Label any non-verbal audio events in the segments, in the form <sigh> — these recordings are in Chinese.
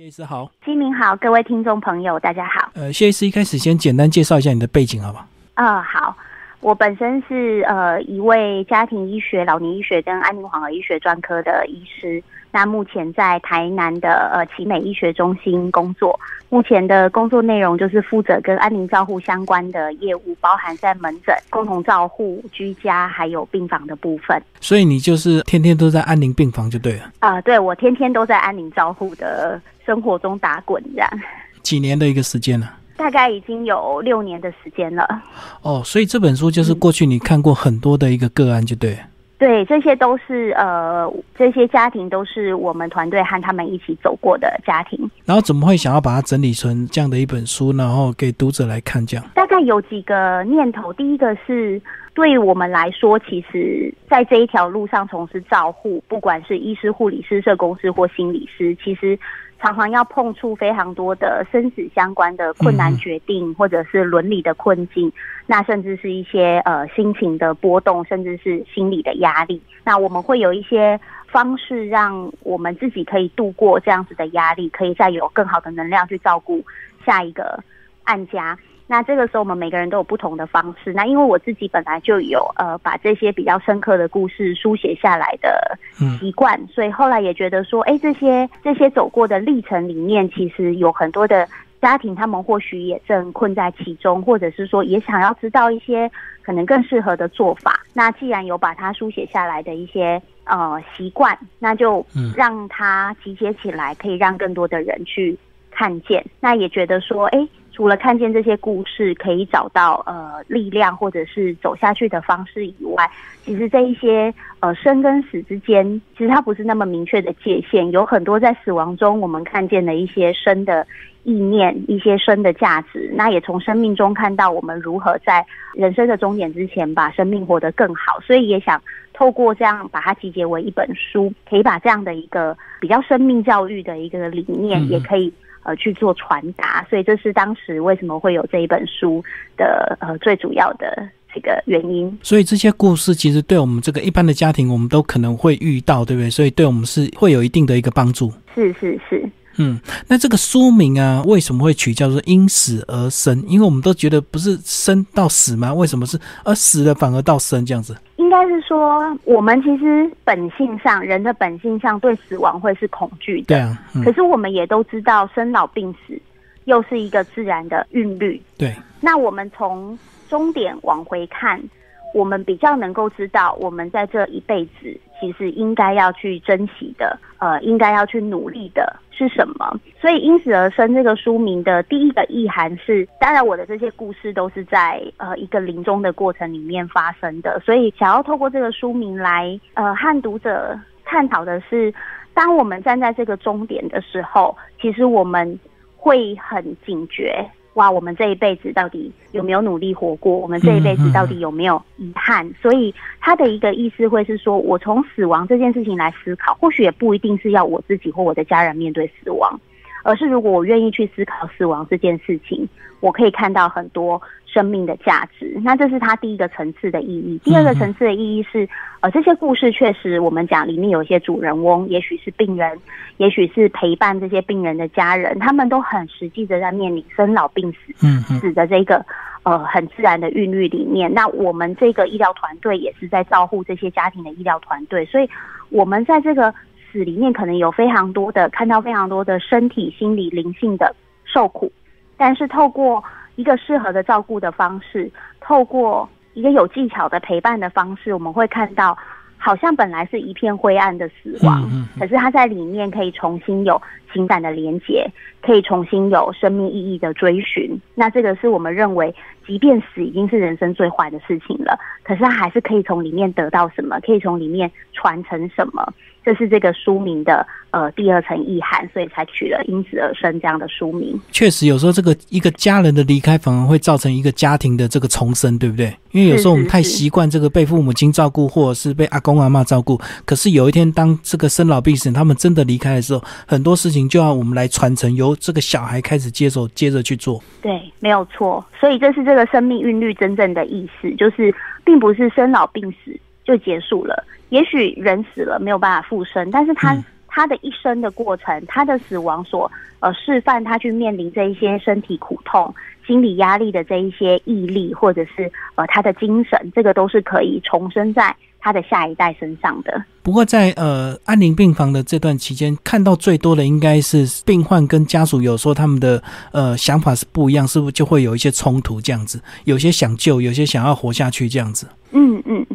谢医师好，金明好，各位听众朋友，大家好。呃，谢医师一开始先简单介绍一下你的背景，好不好？呃，好，我本身是呃一位家庭医学、老年医学跟安宁缓和医学专科的医师。那目前在台南的呃奇美医学中心工作，目前的工作内容就是负责跟安宁照护相关的业务，包含在门诊、共同照护、居家还有病房的部分。所以你就是天天都在安宁病房就对了。啊、对我天天都在安宁照护的生活中打滚，这样几年的一个时间了、大概已经有六年的时间了。哦，所以这本书就是过去你看过很多的一个个案，就对。对，这些都是呃，这些家庭都是我们团队和他们一起走过的家庭。然后怎么会想要把它整理成这样的一本书，然后给读者来看？这样大概有几个念头，第一个是对我们来说，其实在这一条路上从事照护，不管是医师、护理师、社工师或心理师，其实常常要碰触非常多的生死相关的困难决定，或者是伦理的困境，那甚至是一些呃心情的波动，甚至是心理的压力。那我们会有一些方式，让我们自己可以度过这样子的压力，可以再有更好的能量去照顾下一个案家。那这个时候，我们每个人都有不同的方式。那因为我自己本来就有呃把这些比较深刻的故事书写下来的嗯习惯，所以后来也觉得说，哎，这些这些走过的历程里面，其实有很多的家庭，他们或许也正困在其中，或者是说也想要知道一些可能更适合的做法。那既然有把它书写下来的一些呃习惯，那就嗯让它集结起来，可以让更多的人去看见。那也觉得说，哎，除了看见这些故事，可以找到呃力量或者是走下去的方式以外，其实这一些呃生跟死之间，其实它不是那么明确的界限，有很多在死亡中我们看见的一些生的意念，一些生的价值。那也从生命中看到我们如何在人生的终点之前把生命活得更好，所以也想透过这样把它集结为一本书，可以把这样的一个比较生命教育的一个理念，也可以。呃，去做传达，所以这是当时为什么会有这一本书的呃最主要的这个原因。所以这些故事其实对我们这个一般的家庭，我们都可能会遇到，对不对？所以对我们是会有一定的一个帮助。是是是，嗯，那这个书名啊，为什么会取叫做“因死而生”？因为我们都觉得不是生到死吗？为什么是而死了反而到生这样子？应该是说我们其实本性上，人的本性上对死亡会是恐惧的。对啊，嗯可，是我们也都知道，生老病死又是一个自然的韵律。对，那我们从终点往回看，我们比较能够知道，我们在这一辈子其实应该要去珍惜的，呃，应该要去努力的是什么。所以《因死而生》这个书名的第一个意涵是，当然我的这些故事都是在呃一个临终的过程里面发生的，所以想要透过这个书名来呃和读者探讨的是，当我们站在这个终点的时候，其实我们会很警觉。哇，我们这一辈子到底有没有努力活过？我们这一辈子到底有没有遗憾？所以他的一个意思会是说，我从死亡这件事情来思考，或许也不一定是要我自己或我的家人面对死亡，而是如果我愿意去思考死亡这件事情，我可以看到很多生命的价值。那这是它第一个层次的意义。第二个层次的意义是，呃，这些故事确实我们讲里面有一些主人翁，也许是病人，也许是陪伴这些病人的家人，他们都很实际的在面临生老病死。死的这个呃很自然的韵律里面，那我们这个医疗团队也是在照顾这些家庭的医疗团队，所以我们在这个死里面可能有非常多的看到非常多的身体、心理、灵性的受苦，但是透过一个适合的照顾的方式，透过一个有技巧的陪伴的方式，我们会看到。好像本来是一片灰暗的死亡，嗯嗯嗯可是它在里面可以重新有情感的连接，可以重新有生命意义的追寻。那这个是我们认为，即便死已经是人生最坏的事情了，可是它还是可以从里面得到什么，可以从里面传承什么。这是这个书名的呃第二层意涵，所以才取了“因此而生”这样的书名。确实有时候这个一个家人的离开，反而会造成一个家庭的这个重生，对不对？因为有时候我们太习惯这个被父母亲照顾，或者是被阿公阿妈照顾，可是有一天当这个生老病死，他们真的离开的时候，很多事情就要我们来传承，由这个小孩开始接手，接着去做。对，没有错。所以这是这个生命韵律真正的意思，就是并不是生老病死就结束了。也许人死了没有办法复生，但是他嗯他的一生的过程，他的死亡所呃示范他去面临这一些身体苦痛、心理压力的这一些毅力，或者是呃他的精神，这个都是可以重生在他的下一代身上的。不过在呃安宁病房的这段期间，看到最多的应该是病患跟家属有时候他们的呃想法是不一样，是不是就会有一些冲突这样子？有些想救，有些想要活下去这样子。嗯嗯，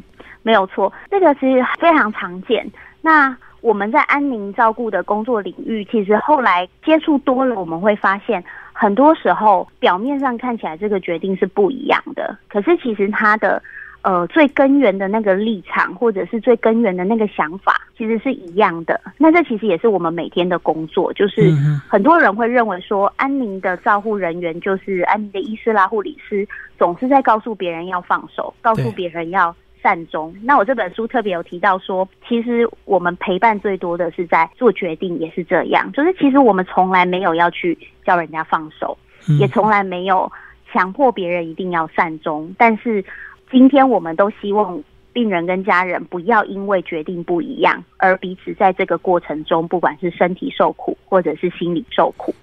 没有错，这个其实非常常见。那我们在安宁照顾的工作领域，其实后来接触多了，我们会发现，很多时候表面上看起来这个决定是不一样的，可是其实他的呃最根源的那个立场，或者是最根源的那个想法，其实是一样的。那这其实也是我们每天的工作，就是很多人会认为说，安宁的照护人员就是安宁的医师啦、护理师，总是在告诉别人要放手，告诉别人要。善终。那我这本书特别有提到说，其实我们陪伴最多的是在做决定，也是这样。就是其实我们从来没有要去叫人家放手，也从来没有强迫别人一定要善终。但是今天我们都希望病人跟家人不要因为决定不一样，而彼此在这个过程中，不管是身体受苦，或者是心理受苦。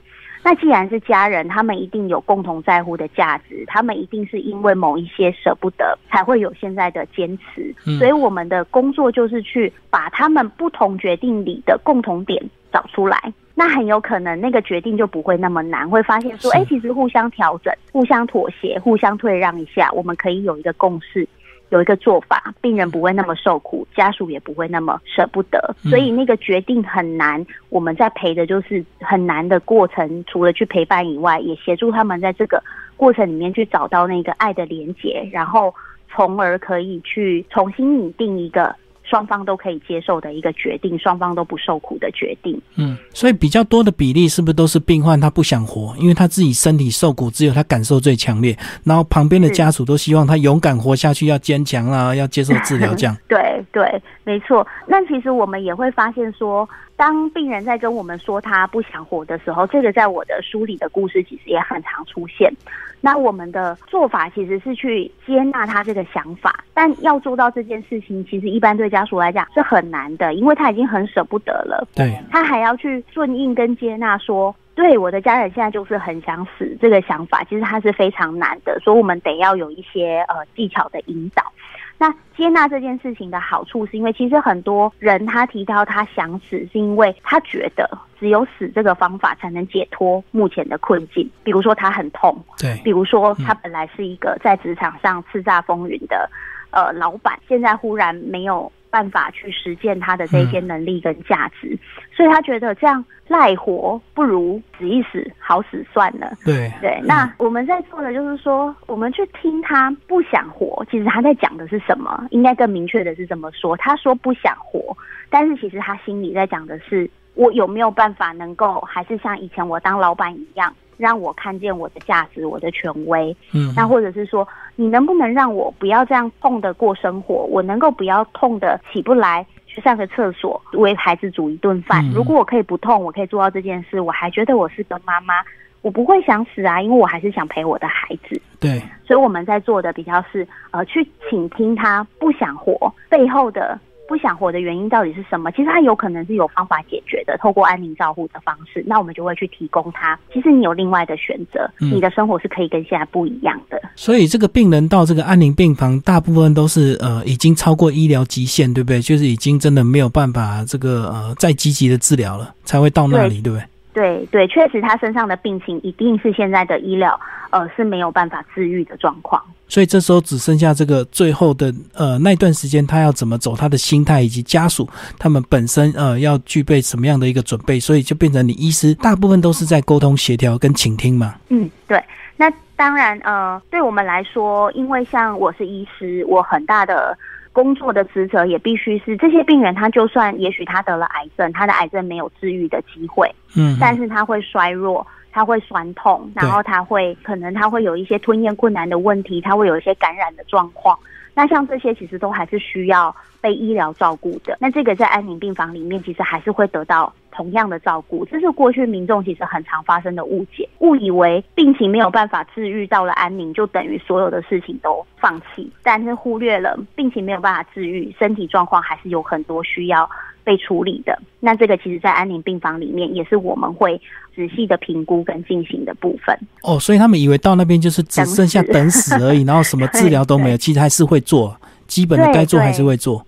那既然是家人，他们一定有共同在乎的价值，他们一定是因为某一些舍不得，才会有现在的坚持。所以我们的工作就是去把他们不同决定里的共同点找出来。那很有可能那个决定就不会那么难，会发现说，哎，其实互相调整、互相妥协、互相退让一下，我们可以有一个共识。有一个做法，病人不会那么受苦，家属也不会那么舍不得，所以那个决定很难。我们在陪的就是很难的过程，除了去陪伴以外，也协助他们在这个过程里面去找到那个爱的连结，然后从而可以去重新拟定一个。双方都可以接受的一个决定，双方都不受苦的决定。嗯，所以比较多的比例是不是都是病患他不想活，因为他自己身体受苦，只有他感受最强烈，然后旁边的家属都希望他勇敢活下去，要坚强啊，要接受治疗这样。<laughs> 对对，没错。那其实我们也会发现说，当病人在跟我们说他不想活的时候，这个在我的书里的故事其实也很常出现。那我们的做法其实是去接纳他这个想法，但要做到这件事情，其实一般对家属来讲是很难的，因为他已经很舍不得了。对，他还要去顺应跟接纳，说对我的家人现在就是很想死这个想法，其实他是非常难的，所以我们得要有一些呃技巧的引导。那接纳这件事情的好处，是因为其实很多人他提到他想死，是因为他觉得只有死这个方法才能解脱目前的困境。比如说他很痛，对；比如说他本来是一个在职场上叱咤风云的呃老板，现在忽然没有。办法去实践他的这些能力跟价值，所以他觉得这样赖活不如死一死，好死算了。对对，那我们在做的就是说，我们去听他不想活，其实他在讲的是什么？应该更明确的是怎么说？他说不想活，但是其实他心里在讲的是，我有没有办法能够还是像以前我当老板一样？让我看见我的价值，我的权威。嗯，那或者是说，你能不能让我不要这样痛的过生活？我能够不要痛的起不来去上个厕所，为孩子煮一顿饭。如果我可以不痛，我可以做到这件事，我还觉得我是个妈妈，我不会想死啊，因为我还是想陪我的孩子。对，所以我们在做的比较是呃，去倾听他不想活背后的。不想活的原因到底是什么？其实他有可能是有方法解决的，透过安宁照护的方式，那我们就会去提供他。其实你有另外的选择，你的生活是可以跟现在不一样的。所以这个病人到这个安宁病房，大部分都是呃已经超过医疗极限，对不对？就是已经真的没有办法这个呃再积极的治疗了，才会到那里，对不对？对对，确实他身上的病情一定是现在的医疗呃是没有办法治愈的状况。所以这时候只剩下这个最后的呃那段时间，他要怎么走，他的心态以及家属他们本身呃要具备什么样的一个准备，所以就变成你医师大部分都是在沟通协调跟倾听嘛。嗯，对。那当然呃，对我们来说，因为像我是医师，我很大的工作的职责也必须是这些病人，他就算也许他得了癌症，他的癌症没有治愈的机会，嗯，但是他会衰弱。他会酸痛，然后他会可能他会有一些吞咽困难的问题，他会有一些感染的状况。那像这些其实都还是需要被医疗照顾的。那这个在安宁病房里面，其实还是会得到同样的照顾。这是过去民众其实很常发生的误解，误以为病情没有办法治愈，到了安宁就等于所有的事情都放弃，但是忽略了病情没有办法治愈，身体状况还是有很多需要被处理的。那这个其实，在安宁病房里面，也是我们会仔细的评估跟进行的部分。哦，所以他们以为到那边就是只剩下等死而已，<laughs> 然后什么治疗都没有，其实还是会做基本的该做还是会做。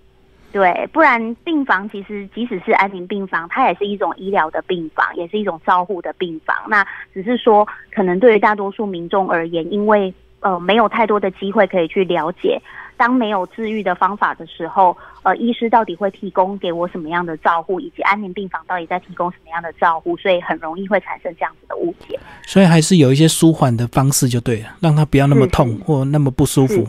对，不然病房其实即使是安宁病房，它也是一种医疗的病房，也是一种照护的病房。那只是说，可能对于大多数民众而言，因为呃没有太多的机会可以去了解，当没有治愈的方法的时候，呃，医师到底会提供给我什么样的照护，以及安宁病房到底在提供什么样的照护，所以很容易会产生这样子的误解。所以还是有一些舒缓的方式就对了，让他不要那么痛或那么不舒服。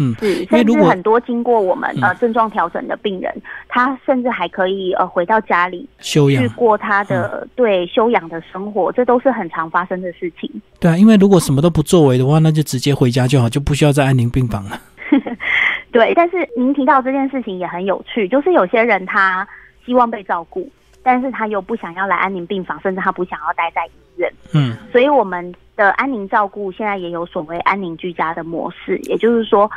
嗯，是，甚至很多经过我们呃症状调整的病人，他甚至还可以呃回到家里休养，去过他的对休养的生活，这都是很常发生的事情。对啊，因为如果什么都不作为的话，那就直接回家就好，就不需要在安宁病房了。对，但是您提到这件事情也很有趣，就是有些人他希望被照顾，但是他又不想要来安宁病房，甚至他不想要待在医院。嗯，所以我们。的安宁照顾现在也有所谓安宁居家的模式，也就是说，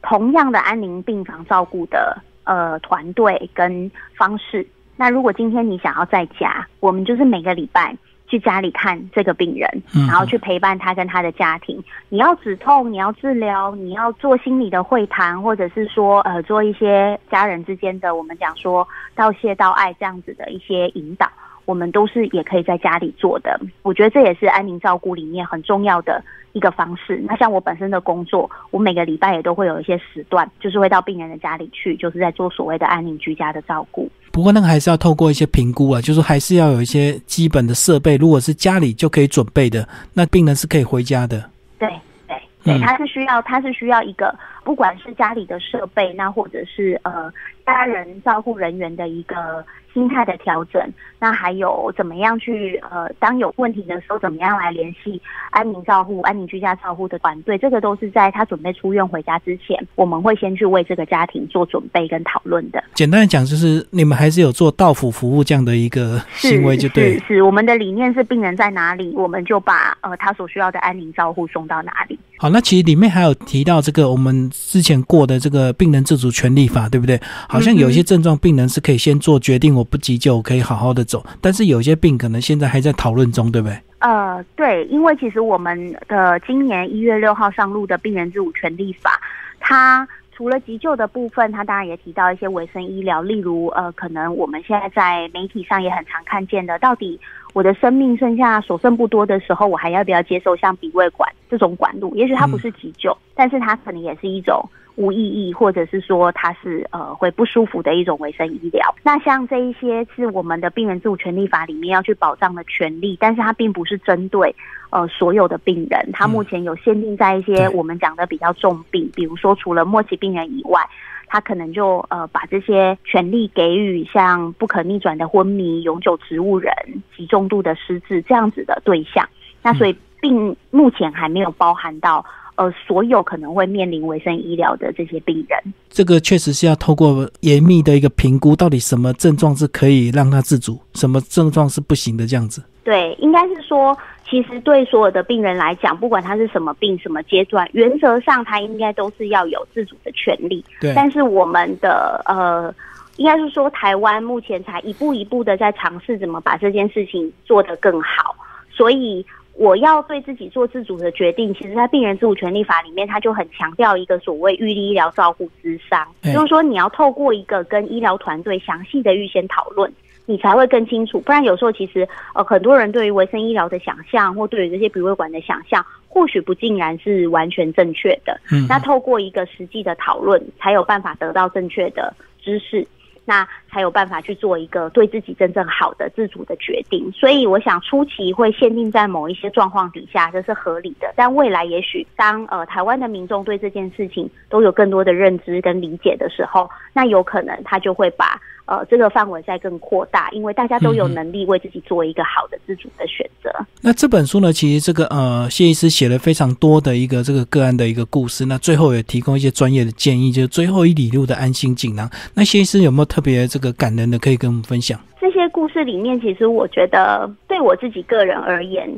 同样的安宁病房照顾的呃团队跟方式。那如果今天你想要在家，我们就是每个礼拜去家里看这个病人，然后去陪伴他跟他的家庭。你要止痛，你要治疗，你要做心理的会谈，或者是说呃做一些家人之间的我们讲说道谢道爱这样子的一些引导。我们都是也可以在家里做的，我觉得这也是安宁照顾里面很重要的一个方式。那像我本身的工作，我每个礼拜也都会有一些时段，就是会到病人的家里去，就是在做所谓的安宁居家的照顾。不过那个还是要透过一些评估啊，就是还是要有一些基本的设备。如果是家里就可以准备的，那病人是可以回家的。对对对，他是需要，他是需要一个，不管是家里的设备，那或者是呃家人照护人员的一个。心态的调整，那还有怎么样去呃，当有问题的时候，怎么样来联系安宁照护、安宁居家照护的团队？这个都是在他准备出院回家之前，我们会先去为这个家庭做准备跟讨论的。简单的讲，就是你们还是有做到府服务这样的一个行为，就对。是，我们的理念是病人在哪里，我们就把呃他所需要的安宁照护送到哪里。好，那其实里面还有提到这个我们之前过的这个病人自主权利法，对不对？好像有些症状病人是可以先做决定。我不急救，我可以好好的走，但是有些病可能现在还在讨论中，对不对？呃，对，因为其实我们的今年一月六号上路的病人自主权利法，它除了急救的部分，它当然也提到一些卫生医疗，例如呃，可能我们现在在媒体上也很常看见的，到底我的生命剩下所剩不多的时候，我还要不要接受像鼻胃管这种管路？也许它不是急救，但是它可能也是一种。无意义，或者是说它是呃会不舒服的一种卫生医疗。那像这一些是我们的病人自主权利法里面要去保障的权利，但是它并不是针对呃所有的病人。它目前有限定在一些我们讲的比较重病，比如说除了末期病人以外，他可能就呃把这些权利给予像不可逆转的昏迷、永久植物人、极重度的失智这样子的对象。那所以并目前还没有包含到。呃，所有可能会面临卫生医疗的这些病人，这个确实是要透过严密的一个评估，到底什么症状是可以让他自主，什么症状是不行的，这样子。对，应该是说，其实对所有的病人来讲，不管他是什么病、什么阶段，原则上他应该都是要有自主的权利。对。但是我们的呃，应该是说，台湾目前才一步一步的在尝试怎么把这件事情做得更好，所以。我要对自己做自主的决定，其实，在病人自主权利法里面，他就很强调一个所谓预立医疗照护之商，就是说你要透过一个跟医疗团队详细的预先讨论，你才会更清楚。不然有时候其实呃很多人对于维生医疗的想象，或对于这些鼻胃管的想象，或许不尽然是完全正确的。嗯，那透过一个实际的讨论，才有办法得到正确的知识。那才有办法去做一个对自己真正好的自主的决定，所以我想初期会限定在某一些状况底下，这是合理的。但未来也许当呃台湾的民众对这件事情都有更多的认知跟理解的时候，那有可能他就会把。呃，这个范围再更扩大，因为大家都有能力为自己做一个好的自主的选择。那这本书呢，其实这个呃，谢医师写了非常多的一个这个个案的一个故事，那最后也提供一些专业的建议，就是最后一里路的安心锦囊。那谢医师有没有特别这个感人的可以跟我们分享？这些故事里面，其实我觉得对我自己个人而言，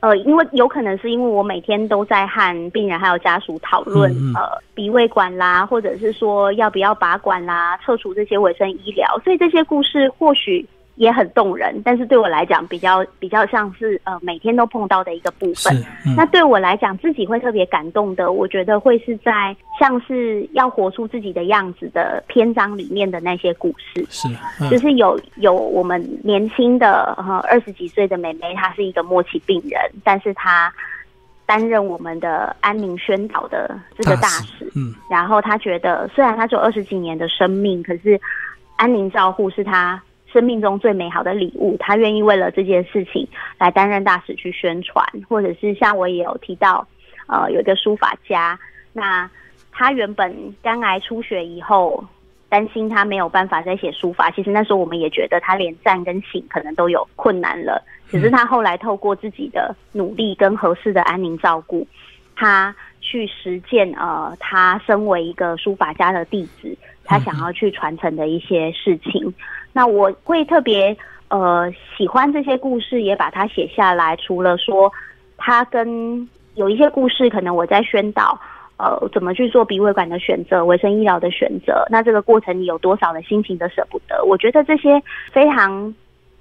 呃，因为有可能是因为我每天都在和病人还有家属讨论，呃，鼻胃管啦，或者是说要不要拔管啦，撤除这些卫生医疗，所以这些故事或许。也很动人，但是对我来讲，比较比较像是呃每天都碰到的一个部分。那对我来讲，自己会特别感动的，我觉得会是在像是要活出自己的样子的篇章里面的那些故事。是，就是有有我们年轻的呃二十几岁的妹妹，她是一个末期病人，但是她担任我们的安宁宣导的这个大使。嗯，然后她觉得，虽然她只有二十几年的生命，可是安宁照护是她。生命中最美好的礼物，他愿意为了这件事情来担任大使去宣传，或者是像我也有提到，呃，有一个书法家，那他原本肝癌出血以后，担心他没有办法再写书法。其实那时候我们也觉得他连站跟醒可能都有困难了，只是他后来透过自己的努力跟合适的安宁照顾，他去实践呃，他身为一个书法家的弟子，他想要去传承的一些事情。那我会特别呃喜欢这些故事，也把它写下来。除了说它跟有一些故事，可能我在宣导呃怎么去做鼻胃管的选择、卫生医疗的选择。那这个过程你有多少的心情的舍不得？我觉得这些非常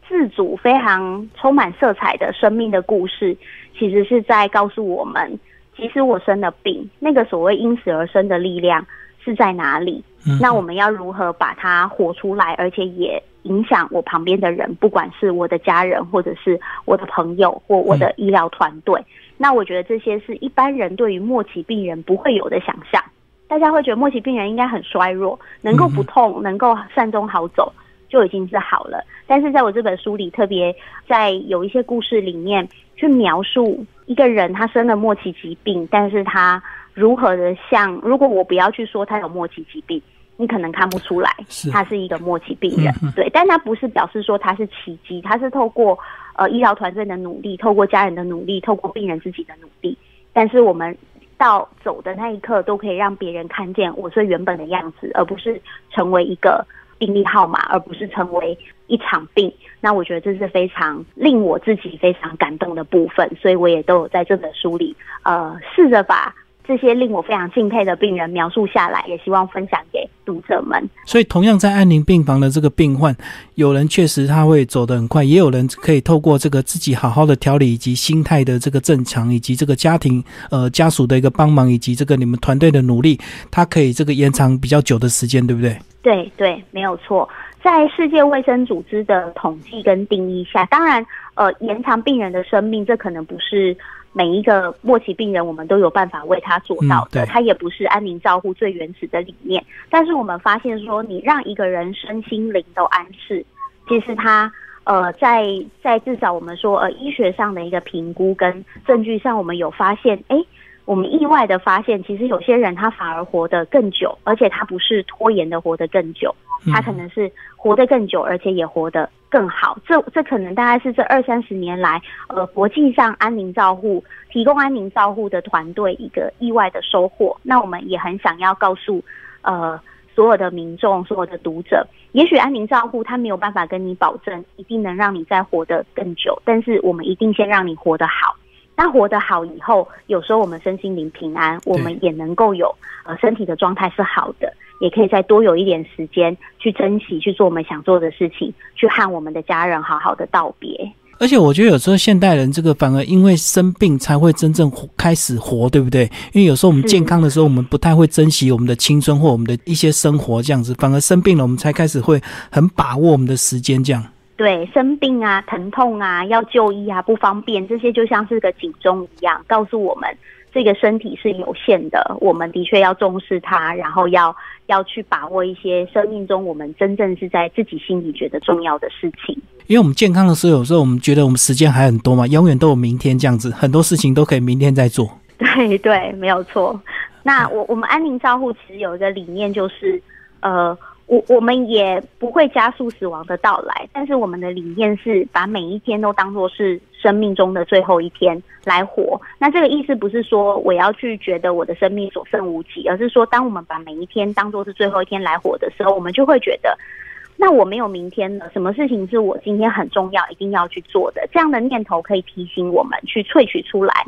自主、非常充满色彩的生命的故事，其实是在告诉我们，其实我生了病，那个所谓因此而生的力量。是在哪里？那我们要如何把它活出来，而且也影响我旁边的人，不管是我的家人，或者是我的朋友，或我的医疗团队。那我觉得这些是一般人对于末期病人不会有的想象。大家会觉得末期病人应该很衰弱，能够不痛，能够善终好走就已经是好了。但是在我这本书里，特别在有一些故事里面去描述一个人他生了末期疾病，但是他。如何的像？如果我不要去说他有末期疾病，你可能看不出来他是一个末期病人。对，但他不是表示说他是奇迹，他是透过呃医疗团队的努力，透过家人的努力，透过病人自己的努力。但是我们到走的那一刻，都可以让别人看见我最原本的样子，而不是成为一个病历号码，而不是成为一场病。那我觉得这是非常令我自己非常感动的部分，所以我也都有在这本书里呃试着把。这些令我非常敬佩的病人描述下来，也希望分享给读者们。所以，同样在安宁病房的这个病患，有人确实他会走得很快，也有人可以透过这个自己好好的调理，以及心态的这个正常，以及这个家庭呃家属的一个帮忙，以及这个你们团队的努力，他可以这个延长比较久的时间，对不对？对对，没有错。在世界卫生组织的统计跟定义下，当然呃延长病人的生命，这可能不是。每一个末期病人，我们都有办法为他做到的。他也不是安宁照护最原始的理念，但是我们发现说，你让一个人身心灵都安适，其实他呃，在在至少我们说呃医学上的一个评估跟证据上，我们有发现，哎，我们意外的发现，其实有些人他反而活得更久，而且他不是拖延的活得更久。他可能是活得更久，而且也活得更好。这这可能大概是这二三十年来，呃，国际上安宁照护提供安宁照护的团队一个意外的收获。那我们也很想要告诉呃所有的民众、所有的读者，也许安宁照护他没有办法跟你保证一定能让你再活得更久，但是我们一定先让你活得好。那活得好以后，有时候我们身心灵平安，我们也能够有呃身体的状态是好的。也可以再多有一点时间去珍惜，去做我们想做的事情，去和我们的家人好好的道别。而且我觉得有时候现代人这个反而因为生病才会真正开始活，对不对？因为有时候我们健康的时候，我们不太会珍惜我们的青春或我们的一些生活这样子，反而生病了，我们才开始会很把握我们的时间这样。对，生病啊、疼痛啊、要就医啊、不方便，这些就像是个警钟一样，告诉我们。这个身体是有限的，我们的确要重视它，然后要要去把握一些生命中我们真正是在自己心里觉得重要的事情。因为我们健康的时候，有时候我们觉得我们时间还很多嘛，永远都有明天这样子，很多事情都可以明天再做。<laughs> 对对，没有错。那我我们安宁照护其实有一个理念，就是呃。我我们也不会加速死亡的到来，但是我们的理念是把每一天都当做是生命中的最后一天来活。那这个意思不是说我要去觉得我的生命所剩无几，而是说当我们把每一天当做是最后一天来活的时候，我们就会觉得那我没有明天了，什么事情是我今天很重要，一定要去做的？这样的念头可以提醒我们去萃取出来。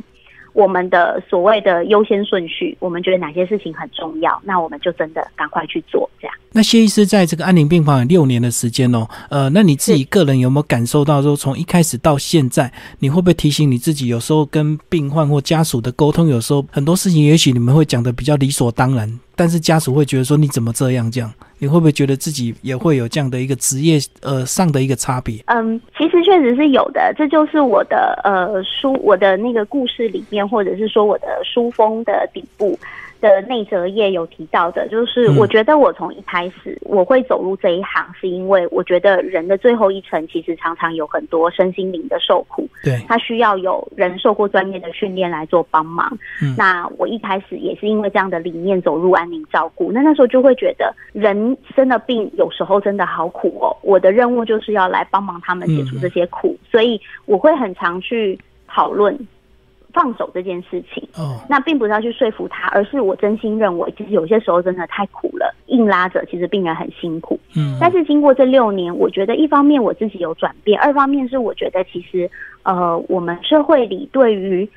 我们的所谓的优先顺序，我们觉得哪些事情很重要，那我们就真的赶快去做。这样。那谢医师在这个安宁病房有六年的时间哦，呃，那你自己个人有没有感受到说，从一开始到现在，你会不会提醒你自己，有时候跟病患或家属的沟通，有时候很多事情，也许你们会讲的比较理所当然，但是家属会觉得说你怎么这样这样？你会不会觉得自己也会有这样的一个职业呃上的一个差别？嗯，其实确实是有的，这就是我的呃书我的那个故事里面，或者是说我的书封的底部。的内则页有提到的，就是我觉得我从一开始我会走入这一行，是因为我觉得人的最后一层其实常常有很多身心灵的受苦，对，他需要有人受过专业的训练来做帮忙。那我一开始也是因为这样的理念走入安宁照顾，那那时候就会觉得人生的病有时候真的好苦哦，我的任务就是要来帮忙他们解除这些苦，所以我会很常去讨论。放手这件事情，哦，那并不是要去说服他，而是我真心认为，其实有些时候真的太苦了，硬拉着，其实病人很辛苦。嗯，但是经过这六年，我觉得一方面我自己有转变，二方面是我觉得其实，呃，我们社会里对于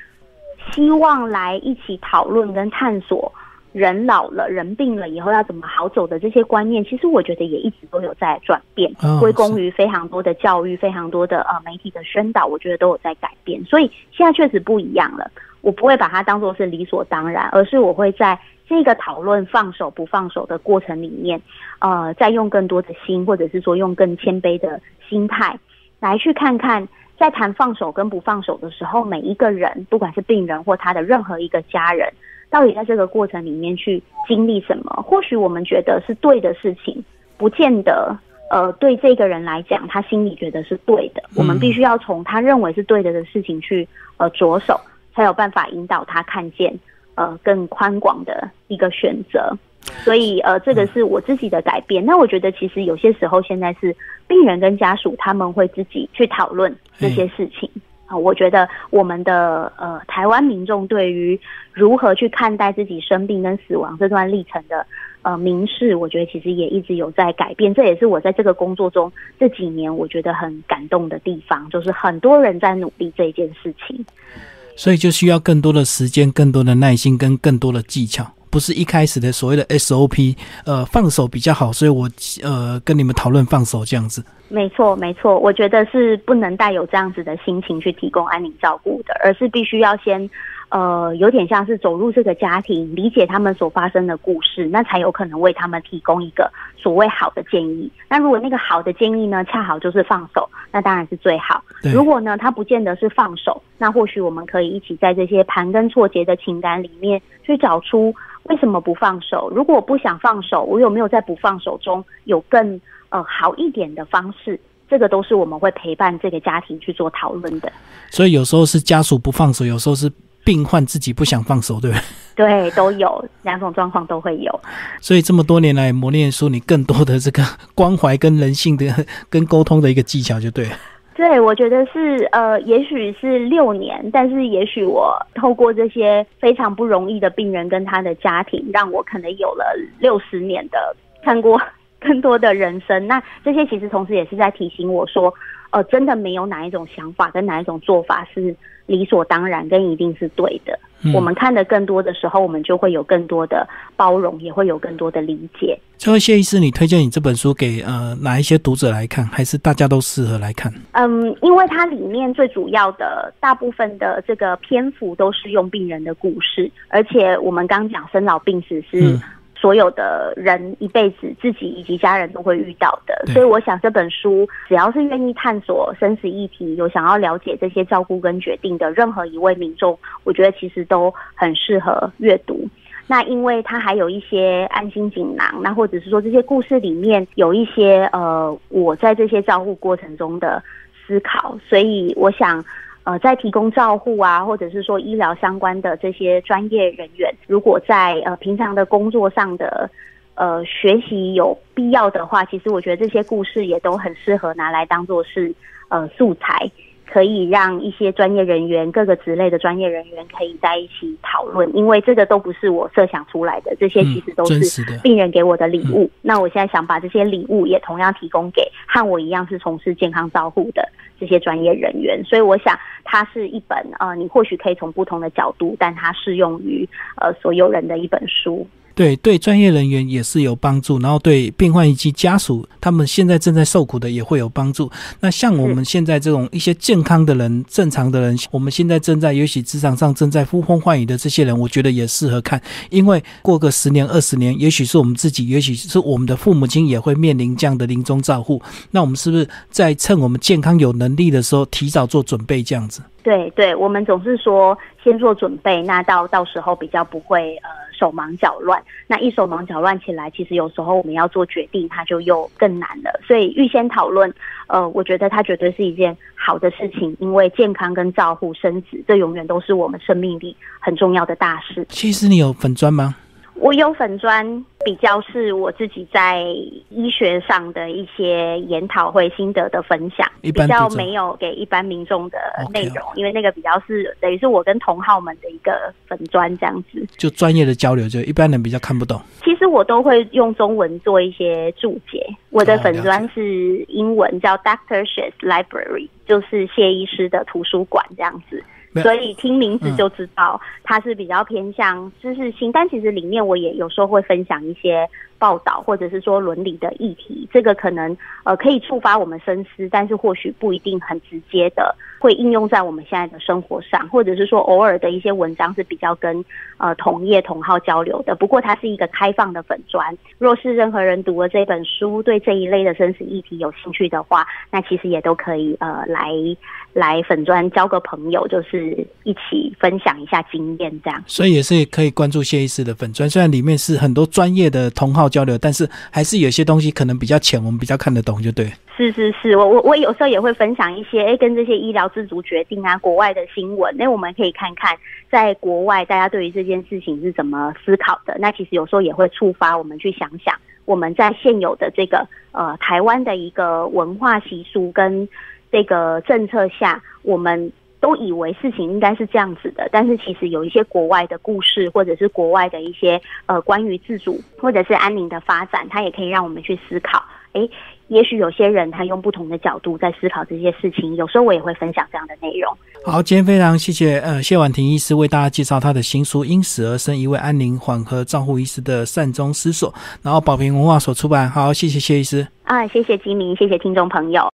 希望来一起讨论跟探索。人老了，人病了以后要怎么好走的这些观念，其实我觉得也一直都有在转变，归功于非常多的教育、非常多的呃媒体的宣导，我觉得都有在改变。所以现在确实不一样了，我不会把它当做是理所当然，而是我会在这个讨论放手不放手的过程里面，呃，再用更多的心，或者是说用更谦卑的心态来去看看，在谈放手跟不放手的时候，每一个人，不管是病人或他的任何一个家人。到底在这个过程里面去经历什么？或许我们觉得是对的事情，不见得呃对这个人来讲，他心里觉得是对的。我们必须要从他认为是对的的事情去呃着手，才有办法引导他看见呃更宽广的一个选择。所以呃这个是我自己的改变。那我觉得其实有些时候现在是病人跟家属他们会自己去讨论这些事情。我觉得我们的呃台湾民众对于如何去看待自己生病跟死亡这段历程的呃明示，我觉得其实也一直有在改变。这也是我在这个工作中这几年我觉得很感动的地方，就是很多人在努力这一件事情。所以就需要更多的时间、更多的耐心跟更多的技巧。不是一开始的所谓的 SOP，呃，放手比较好，所以我呃跟你们讨论放手这样子。没错，没错，我觉得是不能带有这样子的心情去提供安宁照顾的，而是必须要先。呃，有点像是走入这个家庭，理解他们所发生的故事，那才有可能为他们提供一个所谓好的建议。那如果那个好的建议呢，恰好就是放手，那当然是最好。如果呢，他不见得是放手，那或许我们可以一起在这些盘根错节的情感里面去找出为什么不放手。如果我不想放手，我有没有在不放手中有更呃好一点的方式？这个都是我们会陪伴这个家庭去做讨论的。所以有时候是家属不放手，有时候是。病患自己不想放手，对不对？对，都有两种状况都会有。所以这么多年来磨练出你更多的这个 <laughs> 关怀跟人性的跟沟通的一个技巧，就对。对，我觉得是呃，也许是六年，但是也许我透过这些非常不容易的病人跟他的家庭，让我可能有了六十年的看过 <laughs> 更多的人生。那这些其实同时也是在提醒我说，呃，真的没有哪一种想法跟哪一种做法是。理所当然跟一定是对的。我们看的更多的时候，我们就会有更多的包容，也会有更多的理解。最后，谢医师，你推荐你这本书给呃哪一些读者来看，还是大家都适合来看？嗯，因为它里面最主要的大部分的这个篇幅都是用病人的故事，而且我们刚讲生老病死是。所有的人一辈子，自己以及家人都会遇到的，所以我想这本书只要是愿意探索生死议题，有想要了解这些照顾跟决定的任何一位民众，我觉得其实都很适合阅读。那因为它还有一些安心锦囊，那或者是说这些故事里面有一些呃，我在这些照顾过程中的思考，所以我想。呃，在提供照护啊，或者是说医疗相关的这些专业人员，如果在呃平常的工作上的呃学习有必要的话，其实我觉得这些故事也都很适合拿来当做是呃素材，可以让一些专业人员、各个职类的专业人员可以在一起讨论，因为这个都不是我设想出来的，这些其实都是病人给我的礼物。那我现在想把这些礼物也同样提供给和我一样是从事健康照护的这些专业人员，所以我想它是一本呃，你或许可以从不同的角度，但它适用于呃所有人的一本书。对对，专业人员也是有帮助，然后对病患以及家属，他们现在正在受苦的也会有帮助。那像我们现在这种一些健康的人、正常的人，我们现在正在也许职场上正在呼风唤雨的这些人，我觉得也适合看，因为过个十年、二十年，也许是我们自己，也许是我们的父母亲也会面临这样的临终照护。那我们是不是在趁我们健康有能力的时候，提早做准备，这样子？对对，我们总是说先做准备，那到到时候比较不会呃。手忙脚乱，那一手忙脚乱起来，其实有时候我们要做决定，它就又更难了。所以预先讨论，呃，我觉得它绝对是一件好的事情，因为健康跟照护生子，这永远都是我们生命里很重要的大事。其实你有粉砖吗？我有粉砖。比较是我自己在医学上的一些研讨会心得的分享，比较没有给一般民众的内容，因为那个比较是等于是我跟同好们的一个粉砖这样子，就专业的交流，就一般人比较看不懂。其实我都会用中文做一些注解，我的粉砖是英文叫 Doctor She's Library，就是谢医师的图书馆这样子。所以听名字就知道它是比较偏向知识性，但其实里面我也有时候会分享一些报道，或者是说伦理的议题，这个可能呃可以触发我们深思，但是或许不一定很直接的会应用在我们现在的生活上，或者是说偶尔的一些文章是比较跟呃同业同号交流的。不过它是一个开放的粉砖，若是任何人读了这本书，对这一类的生死议题有兴趣的话，那其实也都可以呃来来粉砖交个朋友，就是。一起分享一下经验，这样，所以也是可以关注谢医师的粉砖。虽然里面是很多专业的同号交流，但是还是有些东西可能比较浅，我们比较看得懂，就对。是是是，我我我有时候也会分享一些，哎，跟这些医疗自主决定啊，国外的新闻，那我们可以看看，在国外大家对于这件事情是怎么思考的。那其实有时候也会触发我们去想想，我们在现有的这个呃台湾的一个文化习俗跟这个政策下，我们。都以为事情应该是这样子的，但是其实有一些国外的故事，或者是国外的一些呃关于自主或者是安宁的发展，它也可以让我们去思考。诶，也许有些人他用不同的角度在思考这些事情。有时候我也会分享这样的内容。好，今天非常谢谢呃谢婉婷医师为大家介绍他的新书《因死而生：一位安宁缓和照护医师的善终思索》，然后宝平文化所出版。好，谢谢谢医师。啊，谢谢吉明，谢谢听众朋友。